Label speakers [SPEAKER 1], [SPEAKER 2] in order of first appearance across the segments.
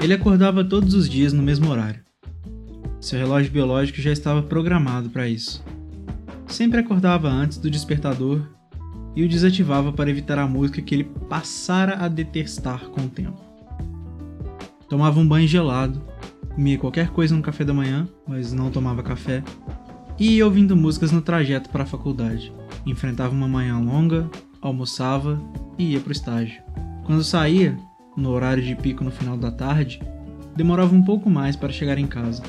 [SPEAKER 1] Ele acordava todos os dias no mesmo horário. Seu relógio biológico já estava programado para isso. Sempre acordava antes do despertador e o desativava para evitar a música que ele passara a detestar com o tempo. Tomava um banho gelado, comia qualquer coisa no café da manhã, mas não tomava café, e ia ouvindo músicas no trajeto para a faculdade. Enfrentava uma manhã longa, almoçava e ia para o estágio. Quando saía, no horário de pico no final da tarde, demorava um pouco mais para chegar em casa,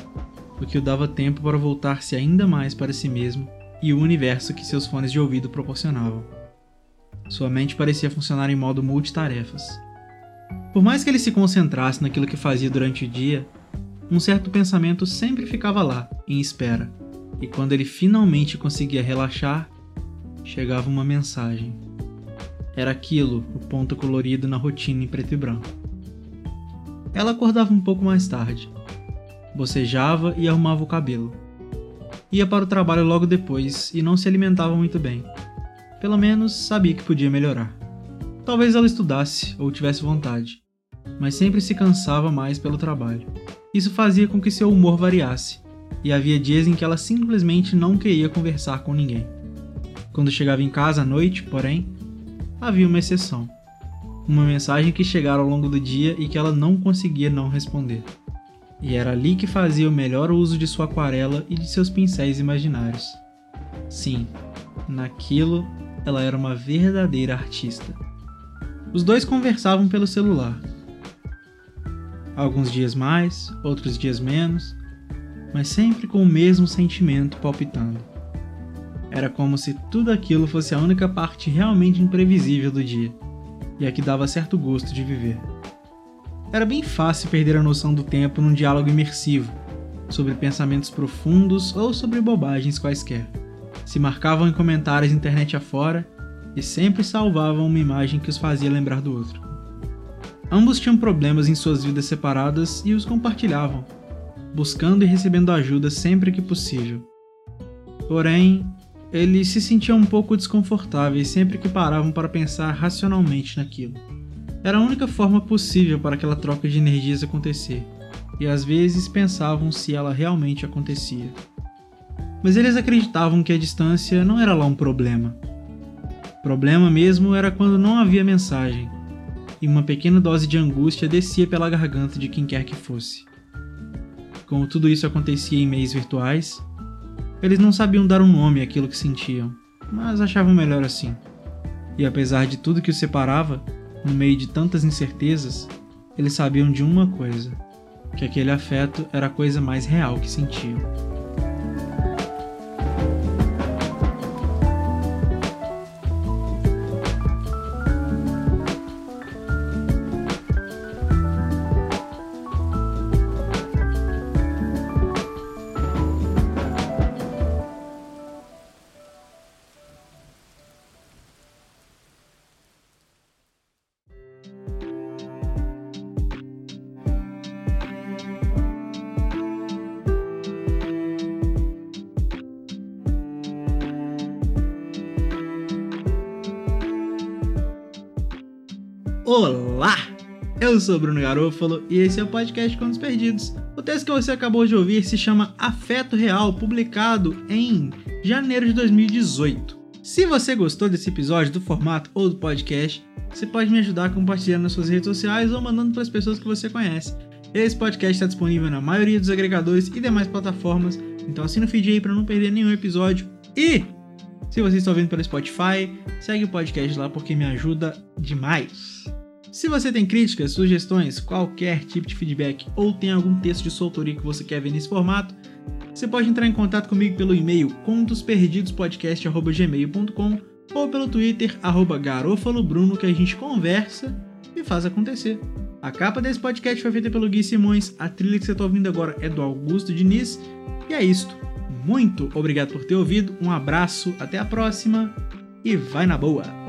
[SPEAKER 1] o que o dava tempo para voltar-se ainda mais para si mesmo e o universo que seus fones de ouvido proporcionavam. Sua mente parecia funcionar em modo multitarefas. Por mais que ele se concentrasse naquilo que fazia durante o dia, um certo pensamento sempre ficava lá, em espera, e quando ele finalmente conseguia relaxar, chegava uma mensagem. Era aquilo, o ponto colorido na rotina em preto e branco. Ela acordava um pouco mais tarde. Bocejava e arrumava o cabelo. Ia para o trabalho logo depois e não se alimentava muito bem. Pelo menos sabia que podia melhorar. Talvez ela estudasse ou tivesse vontade, mas sempre se cansava mais pelo trabalho. Isso fazia com que seu humor variasse, e havia dias em que ela simplesmente não queria conversar com ninguém. Quando chegava em casa à noite, porém, havia uma exceção. Uma mensagem que chegara ao longo do dia e que ela não conseguia não responder. E era ali que fazia o melhor uso de sua aquarela e de seus pincéis imaginários. Sim, naquilo ela era uma verdadeira artista. Os dois conversavam pelo celular. Alguns dias mais, outros dias menos, mas sempre com o mesmo sentimento palpitando. Era como se tudo aquilo fosse a única parte realmente imprevisível do dia, e a que dava certo gosto de viver. Era bem fácil perder a noção do tempo num diálogo imersivo, sobre pensamentos profundos ou sobre bobagens quaisquer. Se marcavam em comentários internet afora e sempre salvavam uma imagem que os fazia lembrar do outro. Ambos tinham problemas em suas vidas separadas e os compartilhavam, buscando e recebendo ajuda sempre que possível. Porém, eles se sentiam um pouco desconfortáveis sempre que paravam para pensar racionalmente naquilo. Era a única forma possível para aquela troca de energias acontecer, e às vezes pensavam se ela realmente acontecia. Mas eles acreditavam que a distância não era lá um problema. O problema mesmo era quando não havia mensagem, e uma pequena dose de angústia descia pela garganta de quem quer que fosse. Como tudo isso acontecia em meios virtuais, eles não sabiam dar um nome àquilo que sentiam, mas achavam melhor assim. E apesar de tudo que os separava, no meio de tantas incertezas, eles sabiam de uma coisa: que aquele afeto era a coisa mais real que sentiam. Olá! Eu sou Bruno Garofalo e esse é o podcast Contos Perdidos. O texto que você acabou de ouvir se chama Afeto Real, publicado em janeiro de 2018. Se você gostou desse episódio, do formato ou do podcast, você pode me ajudar compartilhando nas suas redes sociais ou mandando para as pessoas que você conhece. Esse podcast está disponível na maioria dos agregadores e demais plataformas, então assina o feed aí para não perder nenhum episódio. E se você está ouvindo pelo Spotify, segue o podcast lá porque me ajuda demais. Se você tem críticas, sugestões, qualquer tipo de feedback ou tem algum texto de sua autoria que você quer ver nesse formato, Você pode entrar em contato comigo pelo e-mail contosperdidospodcast.gmail.com ou pelo Twitter, arroba garofalobruno, que a gente conversa e faz acontecer. A capa desse podcast foi feita pelo Gui Simões, a trilha que você está ouvindo agora é do Augusto Diniz, e é isto. Muito obrigado por ter ouvido, um abraço, até a próxima e vai na boa!